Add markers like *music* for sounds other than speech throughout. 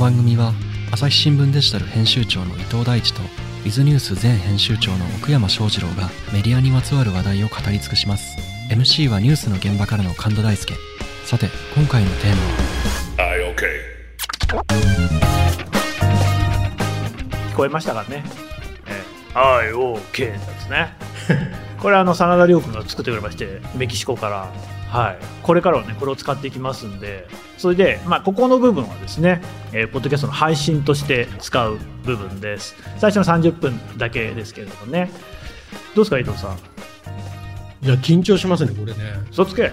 番組は朝日新聞デジタル編集長の伊藤大地とウィズニュース前編集長の奥山翔二郎がメディアにまつわる話題を語り尽くします。MC はニュースの現場からの神田大輔。さて今回のテーマは？I OK 聞こえましたかね？えー、IOK ですね。*laughs* これあの真田亮君が作ってくれましてメキシコから、はい、これからはねこれを使っていきますんで。それで、まあ、ここの部分はですね、えーポッドキャストの配信として使う部分です。最初の30分だけですけれどもね。どうですか伊藤さん？いや緊張しますねこれね。嘘つけ。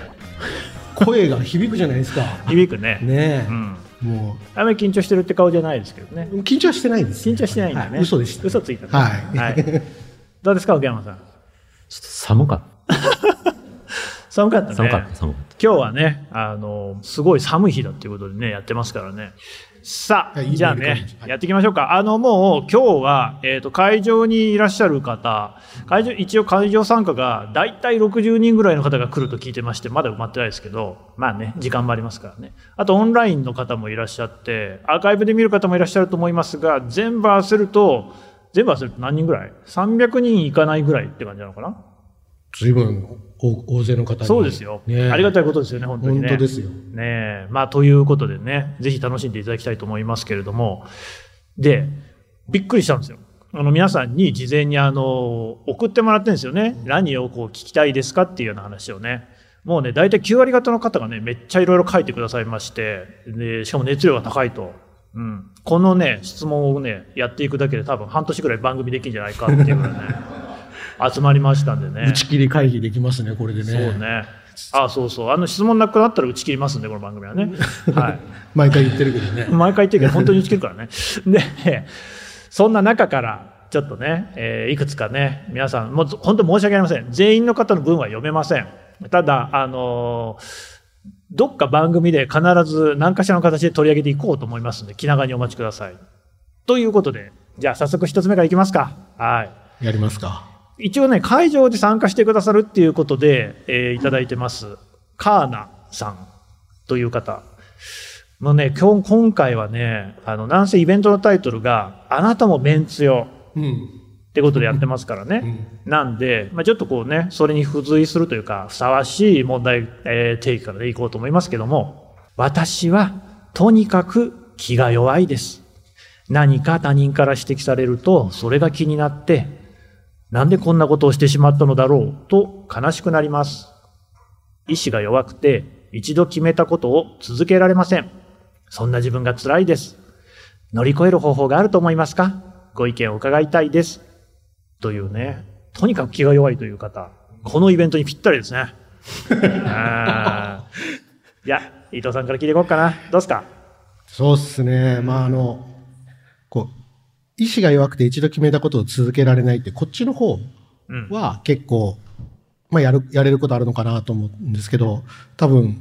声が響くじゃないですか。響くね。ねえ、うん。もあんまり緊張してるって顔じゃないですけどね。う緊張はしてないです、緊張してないんだね、はい。嘘でした。嘘ついたね。はい。はい、どうですか奥山さん？ちょっと寒かっ寒かったねた。寒かった、寒かっ今日はね、あの、すごい寒い日だっていうことでね、やってますからね。さあ、じゃあねやっていきましょうか。あの、もう今日は、えっ、と、会場にいらっしゃる方、会場、一応会場参加が、だいたい60人ぐらいの方が来ると聞いてまして、まだ埋まってないですけど、まあね、時間もありますからね。あと、オンラインの方もいらっしゃって、アーカイブで見る方もいらっしゃると思いますが、全部合わせると、全部合わせると何人ぐらい ?300 人いかないぐらいって感じなのかな？随分大大勢の方にそうですよ。ねえありがたいことですよね、本当にね。本当ですよねえ。まあ、ということでね、ぜひ楽しんでいただきたいと思いますけれども、で、びっくりしたんですよ。あの、皆さんに事前にあの、送ってもらってるんですよね。何をこう聞きたいですかっていうような話をね。もうね、大体9割方の方がね、めっちゃいろいろ書いてくださいまして、で、しかも熱量が高いと。うん。このね、質問をね、やっていくだけで多分半年ぐらい番組できるんじゃないかっていうぐらいね、集まりましたんでね。打ち切り会議できますねこれでねそうね。あそうそう。あの質問なくなったら打ち切りますんで、この番組はね。*laughs* はい。毎回言ってるけどね毎回言ってるけど、本当に打ち切るからね。*laughs* で、そんな中から、ちょっとね、えーいくつかね、皆さん、もう本当申し訳ありません。全員の方の文は読めません。ただ、あのーどっか番組で必ず何かしらの形で取り上げていこうと思いますので、気長にお待ちください。ということで、じゃあ早速一つ目からいきますか。はい。やりますか一応ね、会場で参加してくださるっていうことで、えーいただいてます。カーナさんという方。もうね、今日、今回はね、あの、なんせイベントのタイトルが、あなたもメンツようんってことでやってますからね。なんで、まあ、ちょっとこうね、それに付随するというか、ふさわしい問題、えー定義からでいこうと思いますけども、私は、とにかく気が弱いです。何か他人から指摘されると、それが気になって、なんでこんなことをしてしまったのだろうと悲しくなります。意志が弱くて、一度決めたことを続けられません。そんな自分が辛いです。乗り越える方法があると思いますか？ご意見を伺いたいです。というね、とにかく気が弱いという方、このイベントにぴったりですね。*laughs* いや、伊藤さんから聞いていこうかな。どうですか？そうっすねまああの意志が弱くて一度決めたことを続けられないってこっちの方うん。は結構、まあ、やるやれることあるのかなと思うんですけど多分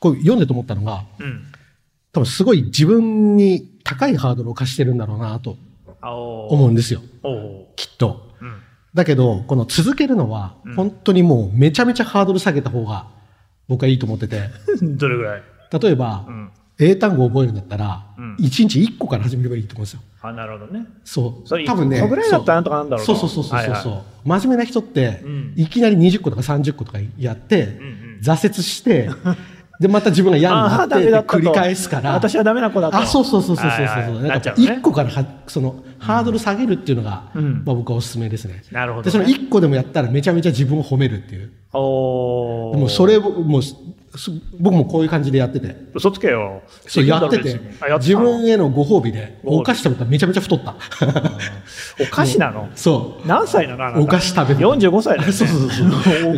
こう読んでと思ったのがうん。多分すごい自分に高いハードルを課してるんだろうなと思うんですよきっと。うん。だけどこの続けるのはうん本当にもうめちゃめちゃハードル下げた方が僕はいいと思ってて *laughs* どれぐらい？例えばうん。英単語を覚えるんだったらうん1日1個から始めればいいと思うんですよ。あ、なるほどね。そう。それ多分ね。ぐらいだったらなんとかなんだろうとそうそうそうそうそう、真面目な人って、うんいきなり20個とか30個とかやって。挫折して、で、また自分が嫌になって繰り返すから。私はダメな子だと。あ、そうそうそうそうそうそう。なんかなっちゃうね1個からは、その、ハードル下げるっていうのが、うんまあ僕はおすすめですね。なるほど、で、そのね。1個でもやったらめちゃめちゃ自分を褒めるっていう。おもそれを、もう、す僕もこういう感じでやってて。嘘つけよ。そうやってて、自分へのご褒美で、お菓子食べたらめちゃめちゃ太った。*laughs* お菓子なの？*laughs* そう。何歳なの？お菓子食べる。45歳だ。*laughs* そうそうそう。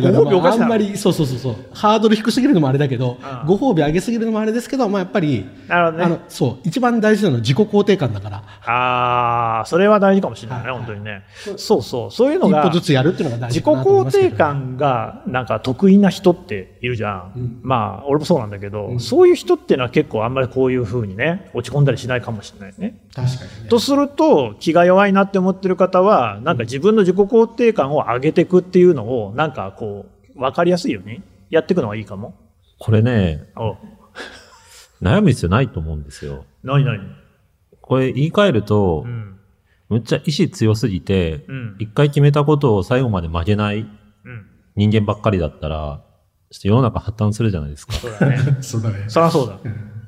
ご褒美お菓子あんまり、そうそうそうそう。ハードル低すぎるのもあれだけどうん、ご褒美上げすぎるのもあれですけど、まあやっぱり、なるほどねあの、そう、一番大事なのは自己肯定感だから、ああ、それは大事かもしれないね、本当にね。そうそう、そういうの一が、歩ずつやるっていうのが大自己事かなと思い肯定感がなんか得意な人っているじゃん。うんまあ、俺もそうなんだけど、うんそういう人っていうのは結構あんまりこういうふうにね、落ち込んだりしないかもしれないね。確かにね。とすると、気が弱いなって思ってる方は、なんか自分の自己肯定感を上げていくっていうのを、なんかこう、わかりやすいようにやっていくのがいいかも。これね、お悩む必要ないと思うんですよ。何何これ言い換えるとう、ん。むっちゃ意志強すぎてう、ん。一回決めたことを最後まで曲げないうん。人間ばっかりだったら、世の中破綻するじゃないですか。そうだね。*laughs* そうだね。そりゃそうだ。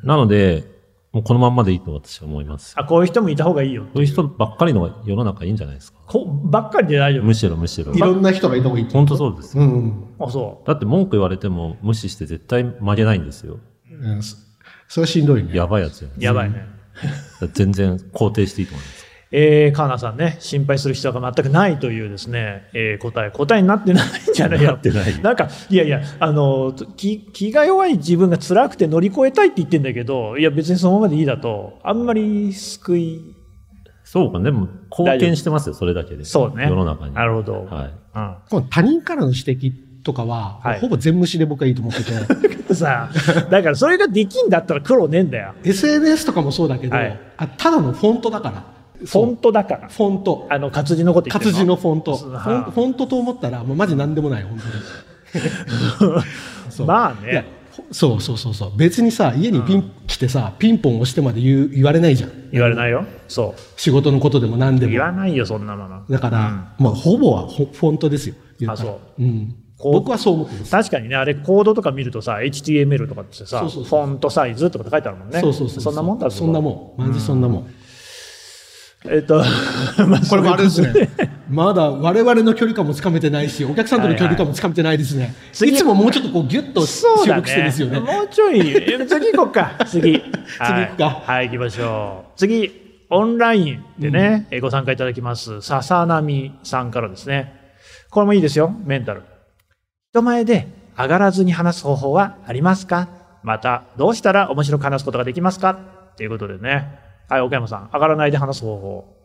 なので、もうこのまんまでいいと私は思います。あ、こういう人もいた方がいいよ。そういう人ばっかりの方が世の中いいんじゃないですか。こばっかりで大丈夫む。しろむしろい。ろんな人がいた方がいいって本当そうですよ。うん。あ、そだって文句言われても無視して絶対曲げないんですよ。うん。そそれはしんどいね。やばいやつや、う。やばいね。全然肯定していいと思います。えー、カーナさんね、心配する必要が全くないというですね、えー答え、答えになってないんじゃないなってないなんか、いやいや、あの、気気が弱い自分が辛くて乗り越えたいって言ってんだけど、いや別にそのままでいいだと、あんまり救い、そうか、でも貢献してますよ、それだけで。そうね。世の中に。なるほど。はい。うん。この他人からの指摘とかは、はいほぼ全無視で僕はいいと思ってて、*laughs* さあ、だからそれができんだったら苦労ねえんだよ。*laughs* SNS とかもそうだけど、はいあただのフォントだから。フォントだから。フォント。あの、活字のこと活字のフォント。フォンフォントと思ったら、もうマジなんでもない、本当に。*laughs* まあね、ほそうそうそうそう。別にさ、家にピン、来てさ、ピンポン押してまで言う言われないじゃん。言われないよ。そ仕事のことでも何でう。言も。わないよ、そんなもの。だから、まあ、ほぼはほフォントですよ。あそううん。僕はそう思ってます。確かにね、あれ、コードとか見るとさ、HTML とかってさ、そうそうそうフォントサイズとかって書いてあるもんね。そうそうそう。そんなもんだぞそんなもん。マジそんなもん。えっと、*laughs* まあ、これもあれですね。まだ我々の距離感もつかめてないし、お客さんとの距離感もつかめてないですね。次いつももうちょっとこうギュッと収録してですよね。もうちょい、え *laughs* 次行こうか、次。次 *laughs* 行くかはい、行きましょう。次、オンラインでね、えご参加いただきます、笹波さんからですね。これもいいですよ、メンタル。人前で上がらずに話す方法はありますか？また、どうしたら面白く話すことができますか？ということでね。はい、岡山さん、上がらないで話す方法。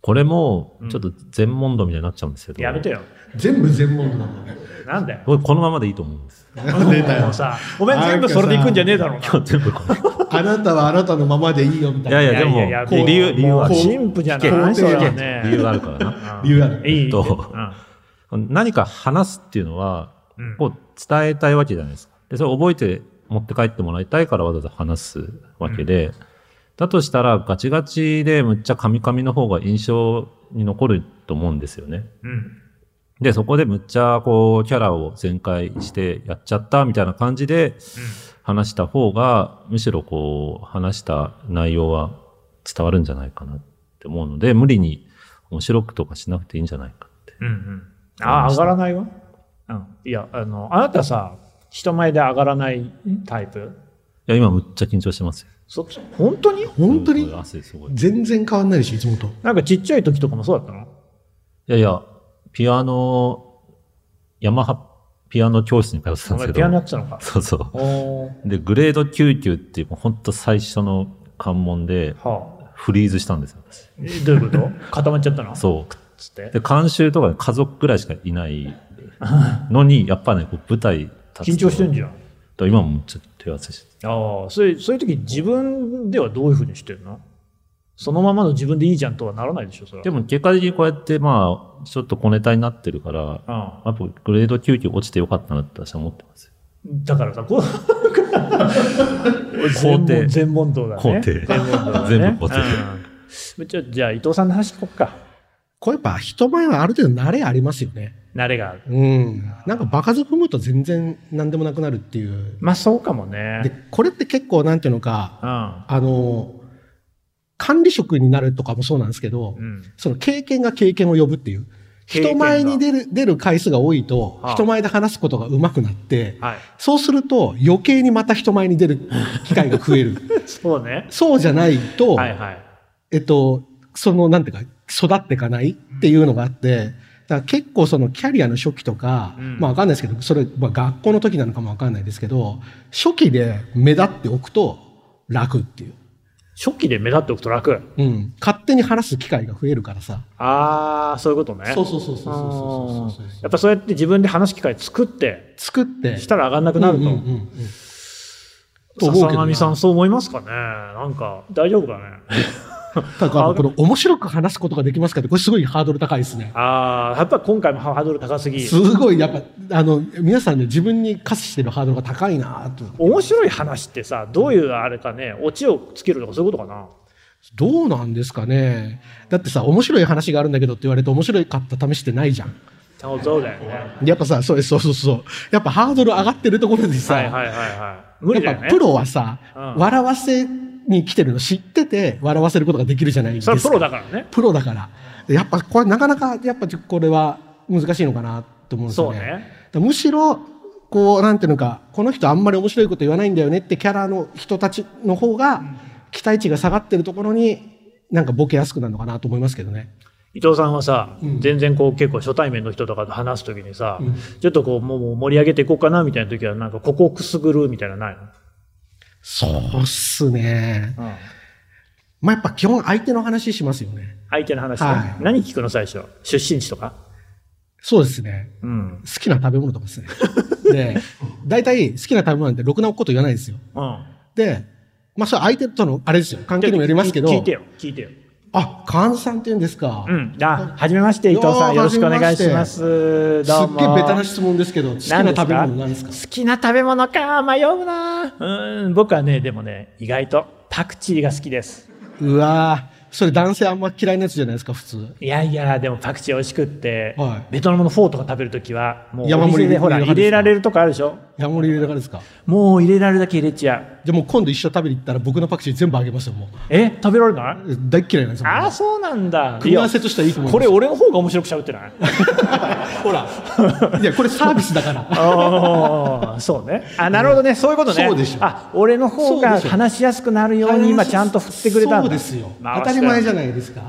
これも、ちょっと全問答みたいになっちゃうんですけど。やめてよ。全部全問答なんだね。なんだよ。僕このままでいいと思うんです。出たもうさ、ごめん、全部それで行くんじゃねえだろうな。今日全部これ。あなたはあなたのままでいいよみたいな。いやいや、でも、いやいや理由、理由は。神父じゃないそれね。理由があるからな。*laughs* 理由ある。いい。とうん何か話すっていうのはうん、こう伝えたいわけじゃないですか。で、それ覚えて持って帰ってもらいたいからわざわざ話すわけで、だとしたらガチガチでむっちゃカミカミの方が印象に残ると思うんですよね。うん。で、そこでむっちゃこうキャラを全開してやっちゃったみたいな感じで話した方が、むしろこう話した内容は伝わるんじゃないかなって思うので、無理に面白くとかしなくていいんじゃないかって。うんうん。ああ、上がらないわ？うん。いや、あの、あなたさ、人前で上がらないタイプ？いや、今むっちゃ緊張してますよ。そっち、本当に？本当に？全然変わんないでしょ、いつもと。なんかちっちゃい時とかもそうだったの？やいや、ピアノ、ヤマハピアノ教室に通ってたんですけど。ピアノやってたのか。そうそう。で、グレード99っていう、本当最初の関門で、はあ。フリーズしたんですよ、私。えどういうこと？*laughs* 固まっちゃったの？そう。つって？で、監修とかで家族ぐらいしかいないのに、やっぱね、こう舞台立つと緊張してんじゃん。今もちょっと手汗して。ああ、そういう、そういう時自分ではどういうふうにしてるの？そのままの自分でいいじゃんとはならないでしょ、それは。でも結果的にこうやって、まあ、ちょっと小ネタになってるから、うん。やっぱグレード99落ちてよかったなって私は思ってますよ。だからさ、こう、*laughs* 肯定全問答だね。肯定全部肯定うんじゃあ、じゃあ伊藤さんの話聞こっか。これやっぱ人前はある程度慣れありますよね。慣れがある。うん。なんか場数踏むと全然何でもなくなるっていう。まあそうかもね。で、これって結構なんていうのか、あの、管理職になるとかもそうなんですけど、うん。うん。その経験が経験を呼ぶっていう。人前に出る、出る回数が多いと、はあ人前で話すことが上手くなって、はい。そうすると余計にまた人前に出る機会が増える。*laughs* そうね。そうじゃないと、はいはい。えっと、その、なんていうか、育っていかないっていうのがあって、だから結構そのキャリアの初期とか、うんまあわかんないですけど、それ、まあ学校の時なのかもわかんないですけど、初期で目立っておくと楽っていう。初期で目立っておくと楽。うん。勝手に話す機会が増えるからさ。ああ、そういうことね。そうそうそうそうそうやっぱそうやって自分で話す機会作って、作って。したら上がんなくなると。うんうんうんうん笹上さんそう思いますかねなんか、大丈夫かねだから、この面白く話すことができますかって、これすごいハードル高いですね。ああ、やっぱ今回もハードル高すぎ。すごい、やっぱ、あの、皆さんね、自分に課してるハードルが高いなと。面白い話ってさ、どういうあれかね、オチをつけるとかそういうことかな？どうなんですかね。だってさ、面白い話があるんだけどって言われて面白かった試しってないじゃん。そうそうだよね。やっぱさ、そうそうそうそう。やっぱハードル上がってるところでさ、はいはいはいはい。無理だよね。やっぱプロはさ、うん笑わせに来てるの知ってて笑わせることができるじゃないですか。それはプロだからね。プロだから。やっぱこれなかなか、やっぱこれは難しいのかなと思うんですよね。そうね。むしろ、こう、なんていうのか、この人あんまり面白いこと言わないんだよねってキャラの人たちの方が、期待値が下がってるところに、なんかボケやすくなるのかなと思いますけどね。伊藤さんはさ、うん全然こう結構初対面の人とかと話すときにさ、うんちょっとこうもう盛り上げていこうかなみたいな時はなんかここをくすぐるみたいなのないそうっすね。の、うん、まあ、やっぱ基本相手の話しますよね。相手の話、ねはい何聞くの最初？出身地とか？そうですね。うん。好きな食べ物とかですね。*laughs* で、大体好きな食べ物なんてろくなこと言わないんですよ。うん。で、まあ、それ相手との、あれですよ。関係にもよりますけど。聞いてよ、聞いてよ。あ、菅さんって言うんですか。うん。あ、はじめまして、伊藤さん。よろしくお願いします。どうすっも。げえベタな質問ですけど、好きな食べ物なんですか好きな食べ物か、迷うなうん、僕はね、でもね、意外とパクチーが好きです。うわーそれ男性あんま嫌いなやつじゃないですか、普通。いやいや、でもパクチー美味しくって、はいベトナムのフォーとか食べるときは、もうお店でほら、入れられるとこあるでしょ？山盛り入れらですか？もう入れられるだけ入れちゃう。じゃあもう今度一緒に食べに行ったら僕のパクチー全部あげますよ、もう。え？食べられない？大っ嫌いなんですよ。ああ、そうなんだ。組み合わせとしてはいいと思いますこれ俺の方が面白くしゃべってない？*laughs* *laughs* ほら。いや、これサービスだから。ああ、そうね。あ、なるほどね。そういうことね。そうでしょあ、俺の方が話しやすくなるように今ちゃんと振ってくれたんだ。そうですよ。当たり前じゃないですか。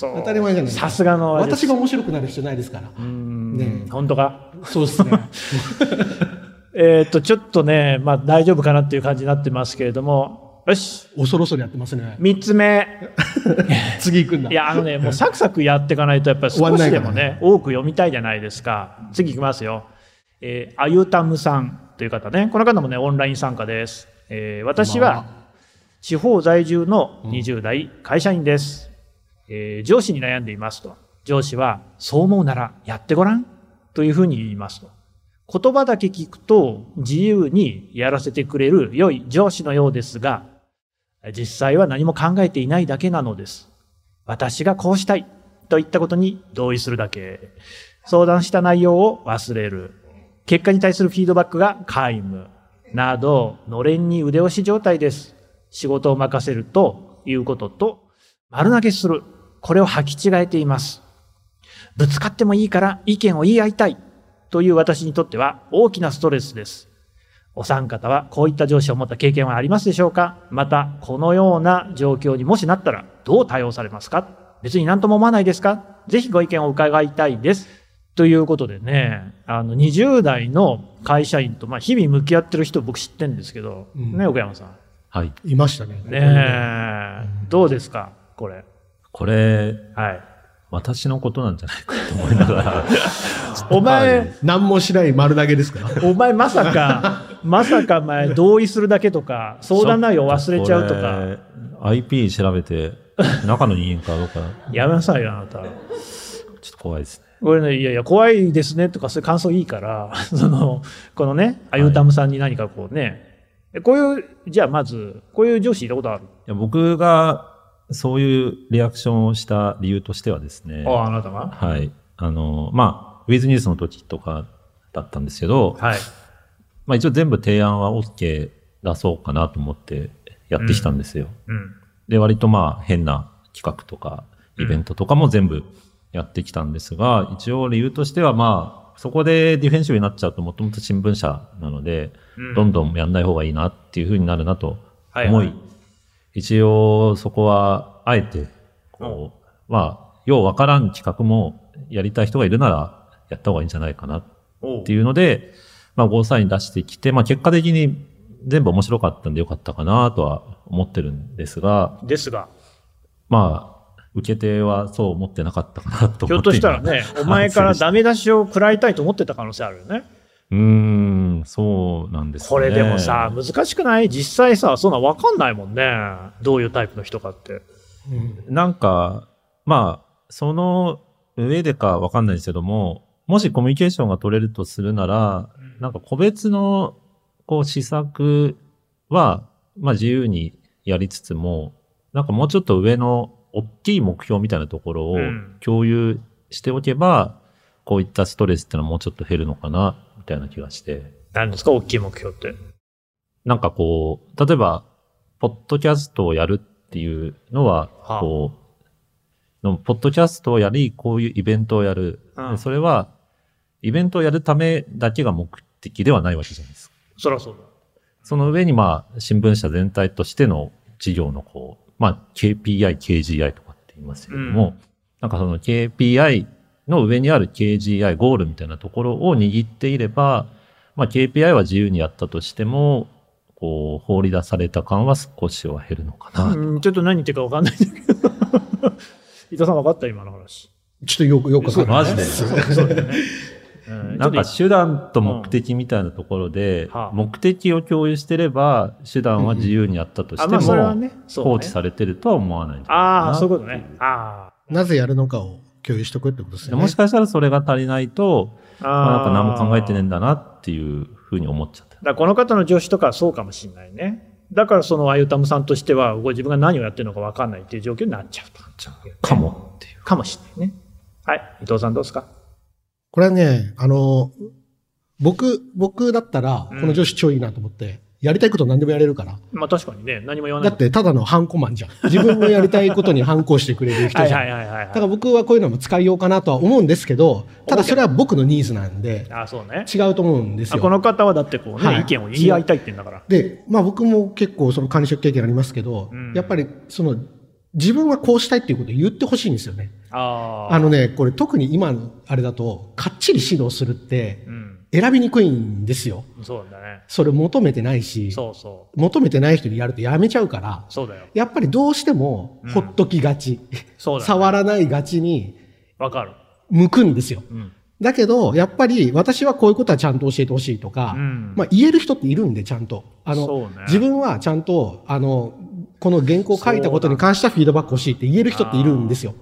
当たり前じゃないですかさすがの私が面白くなる必要ないですから。うんね本当か？そうですね。*laughs* えーっと、ちょっとね、まあ大丈夫かなっていう感じになってますけれども、よし、恐ろそりやってますね。三つ目。*laughs* 次行くんだ。いや、あのね、もうサクサクやっていかないと、やっぱり少しでもね、*laughs* 多く読みたいじゃないですか。次行きますよ。えー、あゆたむさんという方ね。この方もね、オンライン参加です。えー私は、地方在住の20代会社員です。えー上司に悩んでいますと。上司は、そう思うならやってごらんというふうに言いますと。言葉だけ聞くと自由にやらせてくれる良い上司のようですが、実際は何も考えていないだけなのです。私がこうしたいといったことに同意するだけ。相談した内容を忘れる。結果に対するフィードバックが皆無。など、のれんに腕押し状態です。仕事を任せるということと、丸投げする。これを履き違えています。ぶつかってもいいから意見を言い合いたい。という私にとっては大きなストレスです。お三方はこういった上司を持った経験はありますでしょうか？また、このような状況にもしなったらどう対応されますか？別に何とも思わないですか？ぜひご意見を伺いたいです。ということでね、あの、20代の会社員と、まあ、日々向き合ってる人僕知ってるんですけど、うんね、奥山さん。はい。いましたね。ねえ、どうですか？これ。これ、はい。私のことなんじゃないかと思いながら。*laughs* お前、何もしない丸投げですか？ら。お前まさか、*laughs* まさか前同意するだけとか、相談内容忘れちゃうとか。IP 調べて、中の人間かどうか、やめなさいよ、あなた。ちょっと怖いですね。これね、いやいや、怖いですねとか、そういう感想いいから、*laughs* その、このね、あゆたむさんに何かこうね、えこういう、じゃあまず、こういう上司いたことある？いや僕がそういうリアクションをした理由としてはですね、ああ、あなたが？はい。あの、まあ、ウィズニュースの時とかだったんですけど、はい。まあ一応全部提案は OK 出そうかなと思ってやってきたんですよ。うん。で、割とまあ変な企画とかイベントとかも全部やってきたんですが、一応理由としてはまあ、そこでディフェンシブになっちゃうともともと新聞社なので、うんどんどんやんない方がいいなっていう風になるなと思い、はいはい一応そこはあえて、こう、まあ、ようわからん企画もやりたい人がいるならやった方がいいんじゃないかなっていうので、まあ、ゴーサイン出してきて、まあ、結果的に全部面白かったんでよかったかなとは思ってるんですが、ですが、まあ、受け手はそう思ってなかったかなと思って。ひょっとしたらね、お前からダメ出しを食らいたいと思ってた可能性あるよね。うーん、そうなんですね。これでもさ、、難しくない？実際さ、そんなわかんないもんね。どういうタイプの人かって。なんか、まあ、その上でかわかんないですけども、もしコミュニケーションが取れるとするなら、なんか個別の、こう、施策は、まあ自由にやりつつも、なんかもうちょっと上の大きい目標みたいなところをうん共有しておけば、こういったストレスってのはもうちょっと減るのかな、みたいな気がして。何ですか？大きい目標って。なんかこう、例えば、ポッドキャストをやるっていうのは、はあこう、のポッドキャストをやり、こういうイベントをやる。うんでそれは、イベントをやるためだけが目的ではないわけじゃないですか。そりゃそうだ。その上に、まあ、新聞社全体としての事業のこう、まあ、KPI、KGI とかって言いますけれども、うんなんかその KPI の上にある KGI、ゴールみたいなところを握っていれば、まあ、KPI は自由にやったとしても、こう、放り出された感は少しは減るのかな。うん、ちょっと何言ってるか分かんないんだけど。*laughs* 伊藤さん分かった今の話。ちょっとよく、よくわかんないマジで？そうね。うんなんか手段と目的みたいなところで、目的を共有してれば、手段は自由にやったとしても放置されてるとは思わないんじゃないかああ、なそういうことね。あなぜやるのかを共有しとくってことですよね。もしかしたらそれが足りないと、あ。まあ、なんか何も考えてねえんだ。だなっていうふうに思っちゃった。だからこの方の上司とかはそうかもしれないね。だからそのあゆたむさんとしては、ご自分が何をやってるのか分かんないっていう状況になっちゃうと。かもっていう。かもしれないね。はい。伊藤さんどうですか？これはね、あの、僕、僕だったら、こうんの上司超いいなと思って、やりたいこと何でもやれるから。まあ確かにね、何も言わない。だって、ただのハンコマンじゃん。自分のやりたいことにハンコしてくれる人じゃん。はいはいはいはいだからはい。僕はこういうのも使いようかなとは思うんですけど、ただそれは僕のニーズなんで、あそうね。違うと思うんですよ。あこの方はだってこうね、はい意見を言い合いたいってんだから。で、まあ僕も結構その管理職経験ありますけど、うんやっぱりその自分はこうしたいっていうことを言ってほしいんですよね。ああ。あのね、これ特に今のあれだと、かっちり指導するってうん。選びにくいんですよ。そうだね。それ求めてないし、そうそう。求めてない人にやるとやめちゃうから、そうだよ。やっぱりどうしてもうんほっときがち、そうだ、ね。触らないがちにわかる。向くんですよ。うん。だけど、やっぱり私はこういうことはちゃんと教えてほしいとか、うんまあ言える人っているんで、ちゃんと。あの、ね自分はちゃんと、あの、この原稿を書いたことに関してはフィードバック欲しいって言える人っているんですよ。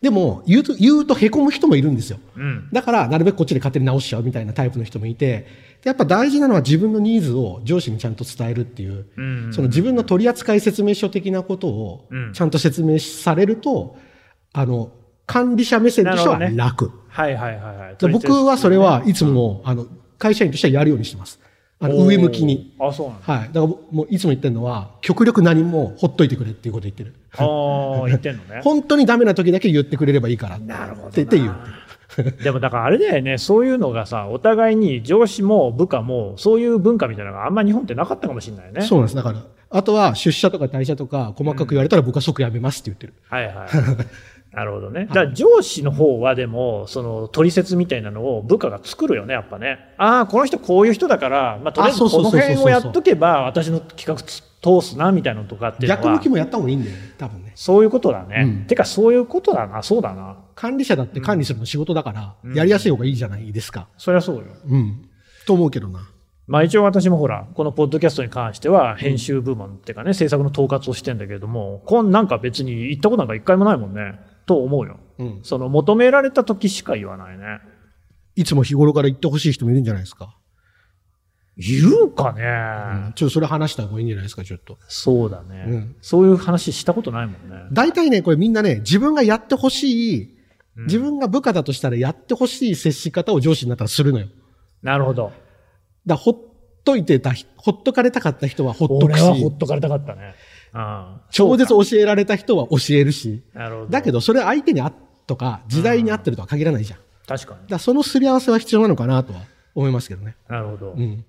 でも、言うと、言うと凹む人もいるんですよ。うん。だから、なるべくこっちで勝手に直しちゃうみたいなタイプの人もいて、でやっぱ大事なのは自分のニーズを上司にちゃんと伝えるっていう、うん。その自分の取扱説明書的なことをうんちゃんと説明されると、あの、管理者目線としては楽。はいはいはいはい。で僕はそれはいつも、あの、会社員としてはやるようにしてます。あの、上向きに。。あ、そうなんだ。はい。だからもういつも言ってるのは、極力何もほっといてくれっていうこと言ってる。ああ、言ってんのね。*laughs* 本当にダメな時だけ言ってくれればいいから。なるほどなってって言う。でもだからあれだよね、そういうのがさ、お互いに上司も部下も、そういう文化みたいなのがあんま日本ってなかったかもしれないよね。そうなんです。だから、あとは出社とか退社とか細かく言われたら僕は即辞めますって言ってる。はいはい。*laughs* なるほどね。だから上司の方はでも、その取説みたいなのを部下が作るよね、やっぱね。ああ、この人こういう人だから、まあとりあえずこの辺をやっとけば、私の企画つ通すな、みたいなのとかっていうのは。逆向きもやった方がいいんだよね。多分ね。そういうことだね。うんてか、そういうことだな、そうだな。管理者だって管理するの仕事だから、うんやりやすい方がいいじゃないですか。そりゃそうよ。うん。と思うけどな。まあ一応私もほら、このポッドキャストに関しては編集部門っていうかね、制作の統括をしてんだけれども、こんなんか別に言ったことなんか一回もないもんね。と思うよ。うん。その求められた時しか言わないね。いつも日頃から言ってほしい人もいるんじゃないですか？いるかね、うんちょっとそれ話した方がいいんじゃないですか、ちょっと。そうだね、うんそういう話したことないもんね。大体ね、これみんなね、自分がやってほしい、うん自分が部下だとしたらやってほしい接し方を上司になったらするのよ。なるほど。だからほっといてた、ほっとかれたかった人はほっとくし、俺はほっとかれたかったね。うん。超絶教えられた人は教えるし。るほど。だけど、それ相手にあとか、時代に合ってるとは限らないじゃん。だか確かに。らそのすり合わせは必要なのかなとは思いますけどね。なるほど。うん。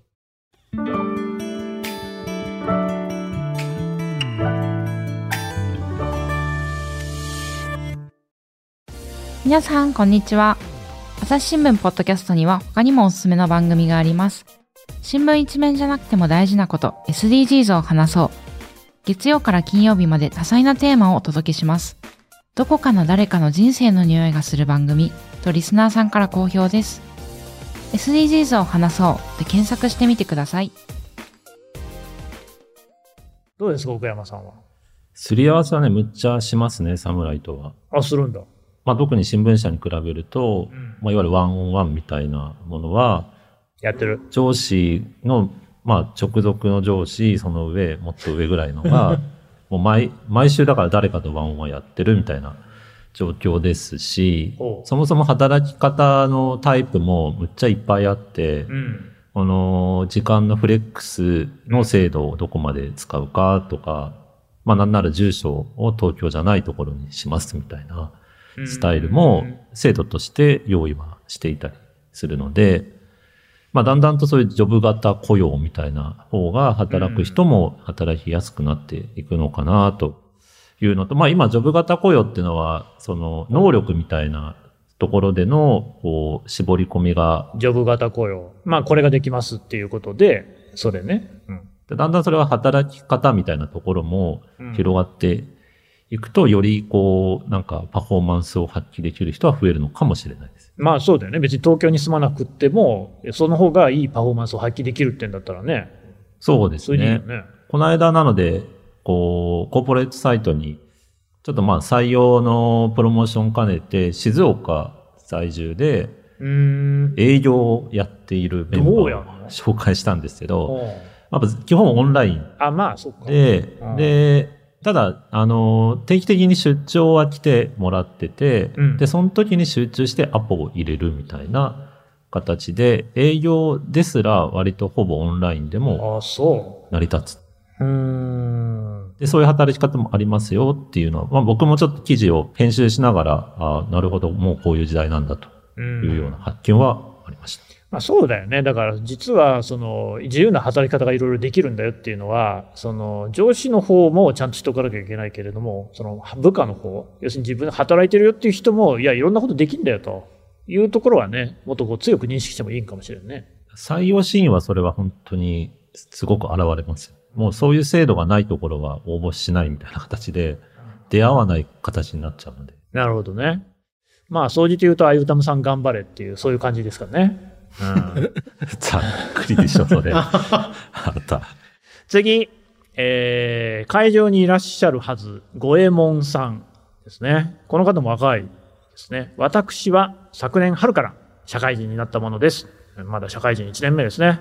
皆さん、こんにちは。朝日新聞ポッドキャストには他にもおすすめの番組があります。新聞一面じゃなくても大事なこと、SDGs を話そう。月曜から金曜日まで多彩なテーマをお届けします。どこかの誰かの人生の匂いがする番組とリスナーさんから好評です。SDGs を話そうで検索してみてください。どうですか、奥山さんは？すり合わせはね、むっちゃしますね、侍とは。あ、するんだ。まあ、特に新聞社に比べると、うんまあ、いわゆるワンオンワンみたいなものは、やってる。上司の、まあ、直属の上司、その上、もっと上ぐらいのが、*laughs* もう毎、毎週だから誰かとワンオンワンやってるみたいな状況ですしそもそも働き方のタイプもむっちゃいっぱいあって、うん。この時間のフレックスの制度をどこまで使うかとか、まあなんなら住所を東京じゃないところにしますみたいなスタイルも制度として用意はしていたりするので、まあだんだんとそういうジョブ型雇用みたいな方が働く人も働きやすくなっていくのかなというのと、まあ今ジョブ型雇用っていうのは、その能力みたいなところでのこう絞り込みがジョブ型雇用。まあ、これができますっていうことで、それね。うん。でだんだんそれは働き方みたいなところもうん広がっていくと、よりこう、なんかパフォーマンスを発揮できる人は増えるのかもしれないです。まあそうだよね。別に東京に住まなくっても、その方がいいパフォーマンスを発揮できるってんだったらね。そうですねい。ね。この間なので、こう、コーポレートサイトに、ちょっとまあ採用のプロモーション兼ねて、静岡在住で。営業をやっているメンバーを紹介したんですけど、やっぱ基本オンラインあ、まあ、そっか。でうん、で、ただ、あの、定期的に出張は来てもらってて、うんで、その時に集中してアポを入れるみたいな形で、営業ですら割とほぼオンラインでも成り立つ。う。ん。で、そういう働き方もありますよっていうのは、まあ僕もちょっと記事を編集しながら、あなるほど、もうこういう時代なんだとうんいうような発見はありました。まあそうだよね。だから実はその自由な働き方がいろいろできるんだよっていうのは、その上司の方もちゃんとしとかなきゃいけないけれども、その部下の方、要するに自分で働いてるよっていう人も、いや、いろんなことできんだよというところはね、もっとこう強く認識してもいいかもしれんね。採用シーンはそれは本当にすごく現れますよ。もうそういう制度がないところは応募しないみたいな形で、出会わない形になっちゃうので。なるほどね。まあ、総じて言うと、あゆたむさん頑張れっていう、そういう感じですかね。うん。ざっくりでしょ、それ。あった。次、えー、会場にいらっしゃるはず、五右衛門さんですね。この方も若いですね。私は昨年春から社会人になったものです。まだ社会人1年目ですね。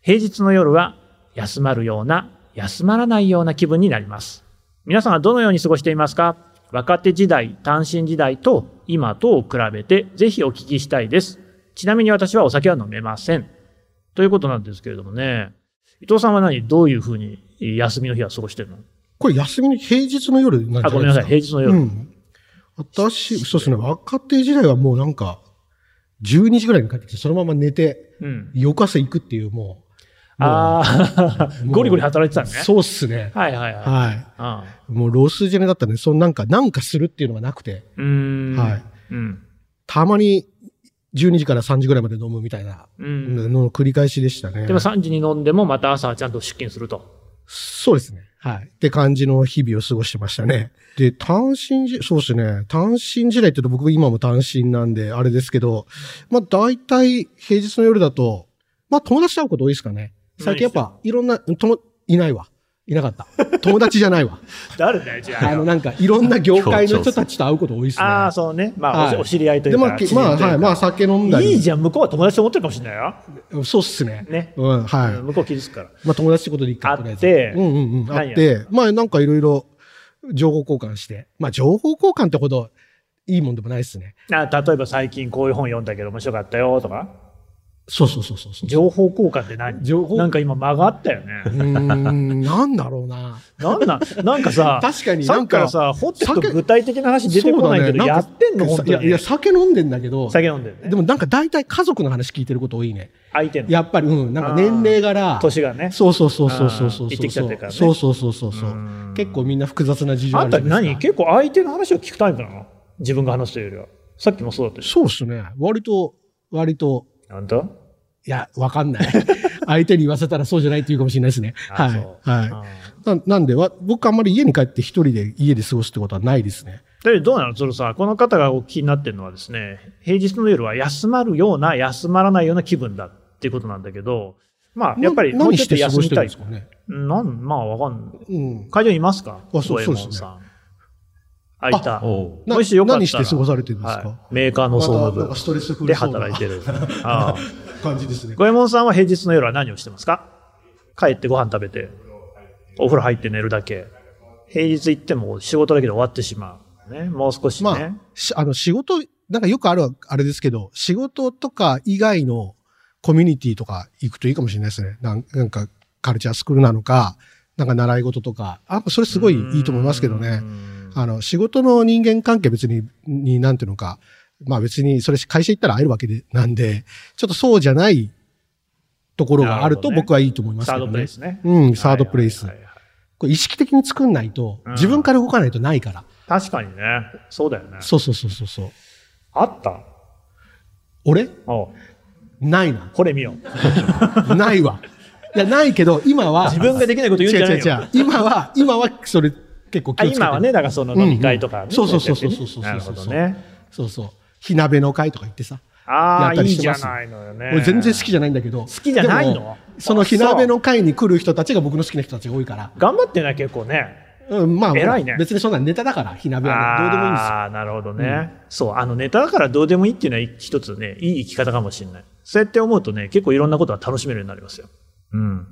平日の夜は休まるような、休まらないような気分になります。皆さんはどのように過ごしていますか？若手時代、単身時代と今とを比べてぜひお聞きしたいです。ちなみに私はお酒は飲めません。ということなんですけれどもね。伊藤さんは何？どういうふうに休みの日は過ごしてるの？これ休みの平日の夜なんじゃないあ、ごめんなさい。平日日の夜。うん。私、そうですね、若手時代はもうなんか、12時ぐらいに帰ってきて、そのまま寝て、うん。翌朝行くっていう、もう。ああ、ゴリゴリ働いてたのね。そうっすね。はいはいはい。はうんい。もうロスジェネだったんで、そのなんか、なんかするっていうのがなくて、うーん。はい。うん。たまに12時から3時ぐらいまで飲むみたいなうん。のの繰り返しでしたね。でも3時に飲んでもまた朝ちゃんと出勤すると。そうですね。はい。って感じの日々を過ごしてましたね。で、単身じ、そうですね。単身時代って言うと僕今も単身なんで、あれですけど、まあ大体平日の夜だと、まあ友達と会うこと多いですかね。最近やっぱいろんな、とも、いないわ。いなかった。友達じゃないわ。*laughs* 誰だよ、じゃあ。あのなんかいろんな業界の人たちと会うこと多いですね。ああ、そうね。まあ、はいおお知り合いといで、うか。まあ、きまあ、はい。まあ酒飲んだり。いいじゃん、向こうは友達と思ってるかもしれないよ。そうっすね。ね。うん、はい。向こう傷つくから。まあ友達ってことで一回とりあえず会ってうんうんうん。何や会って、まあなんかいろいろ情報交換して。まあ情報交換ってほどいいもんでもないですね。あ例えば最近こういう本読んだけど面白かったよとか。そうそうそうそうそう。情報交換って何？情報なんか今間があったよねう。ーん、なんだろうな。なんな、なんかさ、*laughs* 確かになんかきからさ、掘ってくと酒具体的な話出てこないけど、ねやってんの？本当に。いや、いや、酒飲んでんだけど、酒飲んでるね。でもなんか大体家族の話聞いてること多いね。相手のやっぱり、うん、なんか年齢柄。年がね。そうそうそうそうそうそう。行ってきちゃってるからねそうそうそうそうそううん結構みんな複雑な事情ああんたるじゃないですか。何？結構相手の話を聞くタイプなの？自分が話すというよりは。さっきもそうだったし。そうっすね。割と、割と、あんたいや、わかんない。*laughs* 相手に言わせたらそうじゃないって言うかもしれないですね。あはい。はい。ななんでわ、僕あんまり家に帰って一人で家で過ごすってことはないですね。で、どうなの？それさ、この方がお聞きになってるのはですね、平日の夜は休まるような、休まらないような気分だっていうことなんだけど、まあ、やっぱりなもうちょっと何して過ご休みたいしてるんです。かね？なん、まあ、わかんない。うん。会場にいますか？あそうそうですねあ、いた。おうなもしよかったら。何して過ごされてるんですか？はいメーカーの総務部ストレスフルで働いてる。*laughs* ああ。感じですね。五右衛門さんは平日の夜は何をしてますか？帰ってご飯食べて、お風呂入って寝るだけ。平日行っても仕事だけで終わってしまう。ね。もう少しね。まあ、しあの仕事、なんかよくあるあれですけど、仕事とか以外のコミュニティとか行くといいかもしれないですね。なんなんかカルチャースクールなのか、なんか習い事とか、あそれすごいいいと思いますけどね。あの、仕事の人間関係別に、に、なんていうのか、まあ別にそれ会社行ったら会えるわけで、なんで、ちょっとそうじゃないところがあると僕はいいと思いますけどね。サードプレイスね。うん、サードプレイスこれ意識的に作んないと、自分から動かないとないから。確かにね。そうだよね。そうそうそうそうそう。あった？俺？ないな。これ見よう。*laughs* ないわ。いや、ないけど、今は。自分ができないこと言うんじゃないよ違う違う違う。今は、今は、それ結構気あをつけて今はね、だからその飲み会とかね、うんそうそうそうそうそうそうなるほどね。そうそう。火鍋の会とか行ってさ。ああ、いいじゃないのよね。俺全然好きじゃないんだけど。好きじゃないの？その火鍋の会に来る人たちが僕の好きな人たちが多いから。頑張ってない結構ね。うん、まあ、偉いね別にそんなネタだから、火鍋はね、どうでもいいんですよ。ああ、なるほどね、そう、あのネタだからどうでもいいっていうのは一つね、いい生き方かもしれない。そうやって思うとね、結構いろんなことが楽しめるようになりますよ。うん。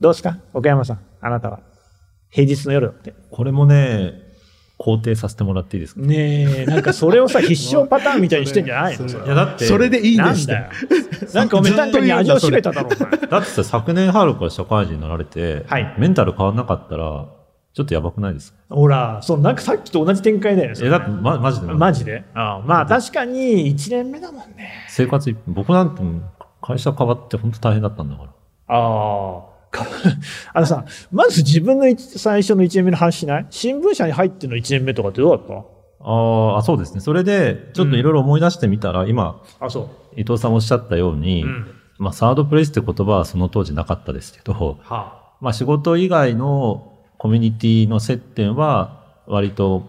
どうですか？岡山さん、あなたは？平日の夜だって。これもね、肯定させてもらっていいですか？ねえ、なんかそれをさ、*laughs* 必勝パターンみたいにしてんじゃないの？いや、だって、それでいいんですなんだよ。なんかおめ単純に味を占めただろ、お前。*laughs* だってさ、昨年春から社会人になられて、はいメンタル変わんなかったら、ちょっとやばくないですか？ほら、そう、なんかさっきと同じ展開だよね。そえ、れだって、ま、マジで？マジで？ああまあ確かに1年目だもんね。生活、僕なんて会社変わって本当大変だったんだから。ああ。か *laughs* あのさ、まず自分の一最初の1年目の話しない？新聞社に入っての1年目とかってどうだっあーあ、そうですね。それで、ちょっといろいろ思い出してみたら、今、たあ、そ伊藤さんおっしゃったように、うん。まあ、サードプレイスって言葉はその当時なかったですけど、う。はまあ、仕事以外のコミュニティの接点は、割と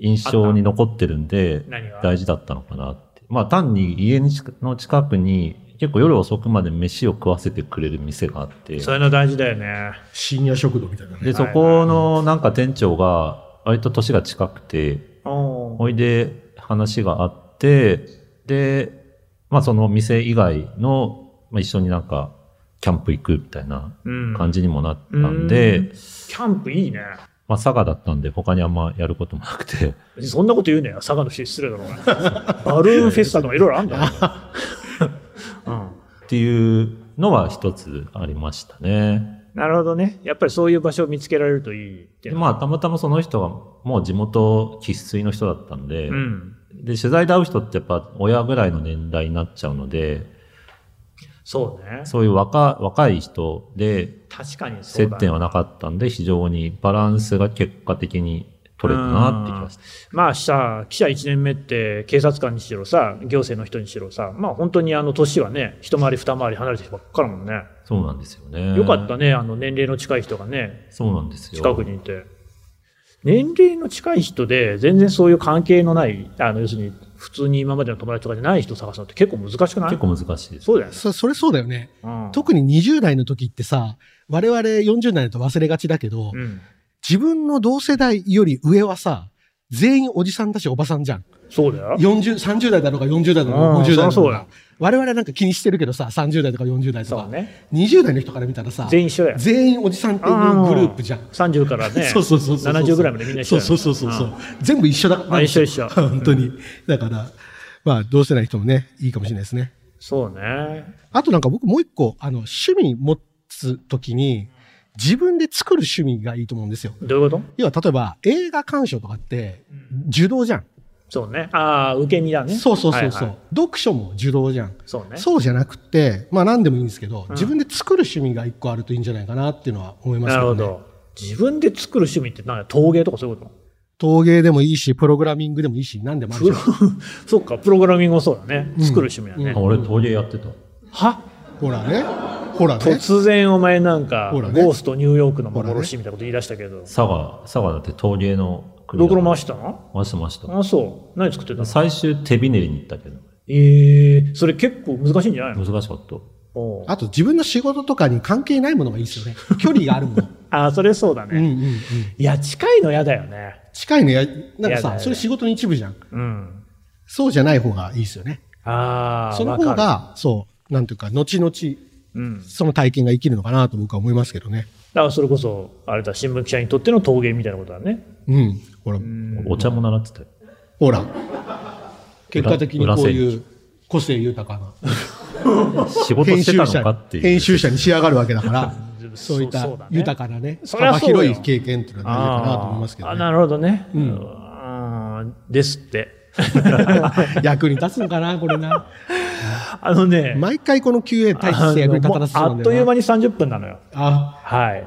印象に残ってるんで大事だったのかなって。まあ、単に家の近くに、結構夜遅くまで飯を食わせてくれる店があってあ。、そういうの大事だよね。深夜食堂みたいなね。で、そこのなんか店長が、割と年が近くて、おおいで話があって、で、まあその店以外の、まあ、一緒になんかキャンプ行くみたいなうん感じにもなったんで、うんキャンプいいね。まあ佐賀だったんで他にあんまやることもなくて、そんなこと言うねよ。佐賀の人失礼だろ、お前バルーンフェスタとかいろいろあんだろ。うん。っていうのは一つありましたね。なるほどね。やっぱりそういう場所を見つけられるといいってまあたまたまその人がもう地元生粋の人だったんで、うん。で取材で会う人ってやっぱ親ぐらいの年代になっちゃうので、そうね。そういう若若い人で確かに接点はなかったんで、非常にバランスが結果的に取れたなって気がして。まあさ、記者1年目って警察官にしろさ、行政の人にしろさ、まあ本当にあの年はね、一回り二回り離れてる人ばっかりだもんね。そうなんですよね。よかったね、あの年齢の近い人がね、そうなんですよ。近くにいて。年齢の近い人で全然そういう関係のない、あの要するに普通に今までの友達とかじゃない人を探すのって結構難しくない？結構難しいです。そうだよね。そそれそうだよね。うん特に20代の時ってさ、我々40代だと忘れがちだけど、うん。自分の同世代より上はさ、全員おじさんだしおばさんじゃん。そうだよ。40、30代だろうが40代だろううんが50代だろうそりゃそうがだ。我々なんか気にしてるけどさ、30代とか40代とか。ね。20代の人から見たらさ、全員一緒だよ。全員おじさんっていうグループじゃん。30からね、そうそうそうそう。70ぐらいまでみんな一緒そうそうそうそう。全部一緒だ。あ一緒一緒 *laughs* 本当に。だから、まあ、同世代の人もね、いいかもしれないですね。そうね。あとなんか僕もう一個、あの、趣味持つときに、自分で作る趣味がいいと思うんですよ。どういうこと？要は、例えば、映画鑑賞とかって、受動じゃん。そうね。ああ、受け身だね。そうそうそうそう、はいはい読書も受動じゃん。そうね。そうじゃなくて、まあ何でもいいんですけど、ん自分で作る趣味が一個あるといいんじゃないかなっていうのは思いますけど、ね。なるほど。自分で作る趣味って何？や陶芸とかそういうこと？陶芸でもいいし、プログラミングでもいいし、何でもあるじゃん。*laughs* そっか、プログラミングもそうだね。作る趣味だね。あ俺、陶芸やってた。は？ほらね。ほらね。突然お前なんか、ねゴーストニューヨークの幻みたいなこと言い出したけど、佐賀、佐賀だって陶芸の国ろくろ回ししたの？回してました。あ、そう。何作ってたの？最終手びねりに行ったけど、ええそれ結構難しいんじゃないの？難しかった。あと自分の仕事とかに関係ないものがいいですよね。距離があるもの。*laughs* あ、それそうだね。うんうんうん。いや、近いの嫌だよね。近いのや、なんかさ、それ仕事の一部じゃん。うん。そうじゃない方がいいですよね。ああ、そのわかる。方が、そう、なんていうか、後々、うん。その体験が生きるのかなと僕は思いますけどね。だからそれこそ、あれだ、新聞記者にとっての陶芸みたいなことだね。うん。ほら、お茶も習ってたよ。ほら。結果的にこういう個性豊かな仕事編集してたのか者っていう。編集者に仕上がるわけだから、そういった豊かなね、そりゃ幅広い経験っていうのは大事かなと思いますけどあ、ね。なるほどね。うんうんですって。*laughs* 役に立つのかな、これな。あのね、毎回この Q&A 対して役に立たなさそうあ。っという間に30分なのよ。あ、はい。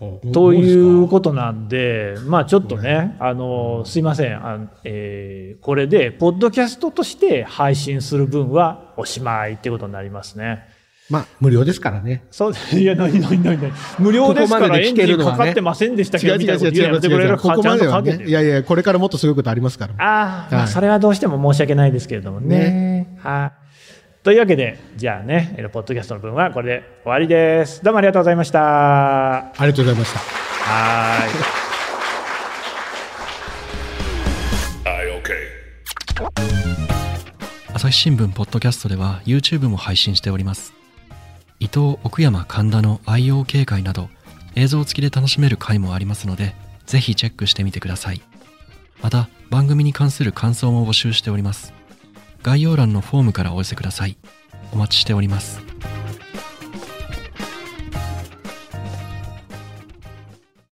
とということなんで、まあちょっとね、あの、すいません。あのえーこれで、ポッドキャストとして配信する分はおしまいってことになりますね。まあ、無料ですからね。そうです。いや、なになになになに無料ですからエンジンかかってませんでしたけど、みたいうなこと言うのやてくれるここちゃんまではね。とかいやいや、これからもっとすごいことありますから。ああ、まあはいそれはどうしても申し訳ないですけれどもね。はい。というわけで、じゃあね、えーポッドキャストの分はこれで終わりです。どうもありがとうございました。はありがとうございました。ーい。朝日新聞ポッドキャストでは YouTube も配信しております伊藤奥山神田の愛用警戒など映像付きで楽しめる回もありますのでぜひチェックしてみてください。また番組に関する感想も募集しております。概要欄のフォームからお寄せください。お待ちしております。